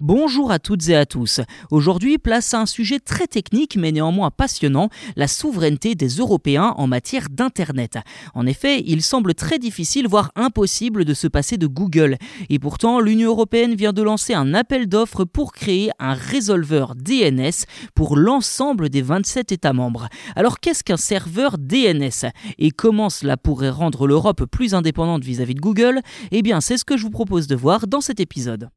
Bonjour à toutes et à tous. Aujourd'hui, place à un sujet très technique mais néanmoins passionnant, la souveraineté des Européens en matière d'Internet. En effet, il semble très difficile, voire impossible de se passer de Google. Et pourtant, l'Union européenne vient de lancer un appel d'offres pour créer un résolveur DNS pour l'ensemble des 27 États membres. Alors qu'est-ce qu'un serveur DNS Et comment cela pourrait rendre l'Europe plus indépendante vis-à-vis de Google? Eh bien, c'est ce que je vous propose de voir dans cet épisode.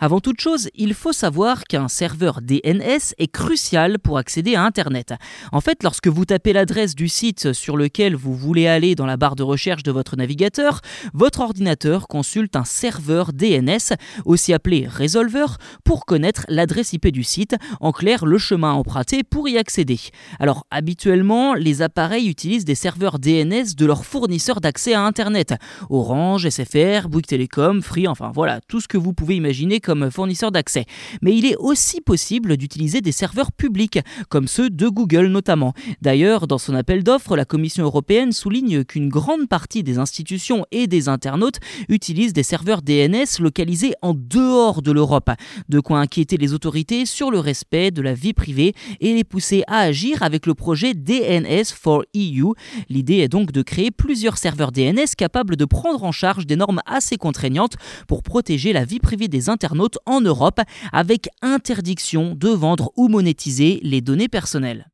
Avant toute chose, il faut savoir qu'un serveur DNS est crucial pour accéder à Internet. En fait, lorsque vous tapez l'adresse du site sur lequel vous voulez aller dans la barre de recherche de votre navigateur, votre ordinateur consulte un serveur DNS, aussi appelé Resolver, pour connaître l'adresse IP du site, en clair le chemin emprunté pour y accéder. Alors habituellement, les appareils utilisent des serveurs DNS de leurs fournisseurs d'accès à Internet. Orange, SFR, Bouygues Telecom, Free, enfin voilà, tout ce que vous pouvez imaginer comme fournisseur d'accès. Mais il est aussi possible d'utiliser des serveurs publics, comme ceux de Google notamment. D'ailleurs, dans son appel d'offres, la Commission européenne souligne qu'une grande partie des institutions et des internautes utilisent des serveurs DNS localisés en dehors de l'Europe. De quoi inquiéter les autorités sur le respect de la vie privée et les pousser à agir avec le projet DNS for EU. L'idée est donc de créer plusieurs serveurs DNS capables de prendre en charge des normes assez contraignantes pour protéger la vie privée des internautes en Europe avec interdiction de vendre ou monétiser les données personnelles.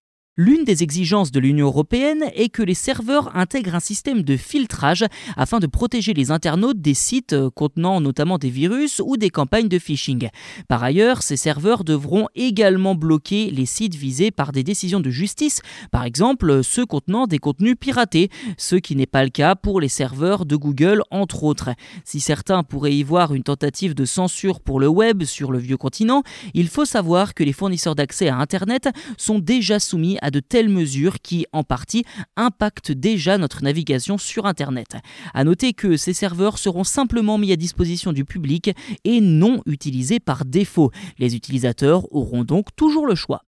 L'une des exigences de l'Union européenne est que les serveurs intègrent un système de filtrage afin de protéger les internautes des sites euh, contenant notamment des virus ou des campagnes de phishing. Par ailleurs, ces serveurs devront également bloquer les sites visés par des décisions de justice, par exemple ceux contenant des contenus piratés, ce qui n'est pas le cas pour les serveurs de Google entre autres. Si certains pourraient y voir une tentative de censure pour le web sur le vieux continent, il faut savoir que les fournisseurs d'accès à Internet sont déjà soumis de telles mesures qui, en partie, impactent déjà notre navigation sur Internet. A noter que ces serveurs seront simplement mis à disposition du public et non utilisés par défaut. Les utilisateurs auront donc toujours le choix.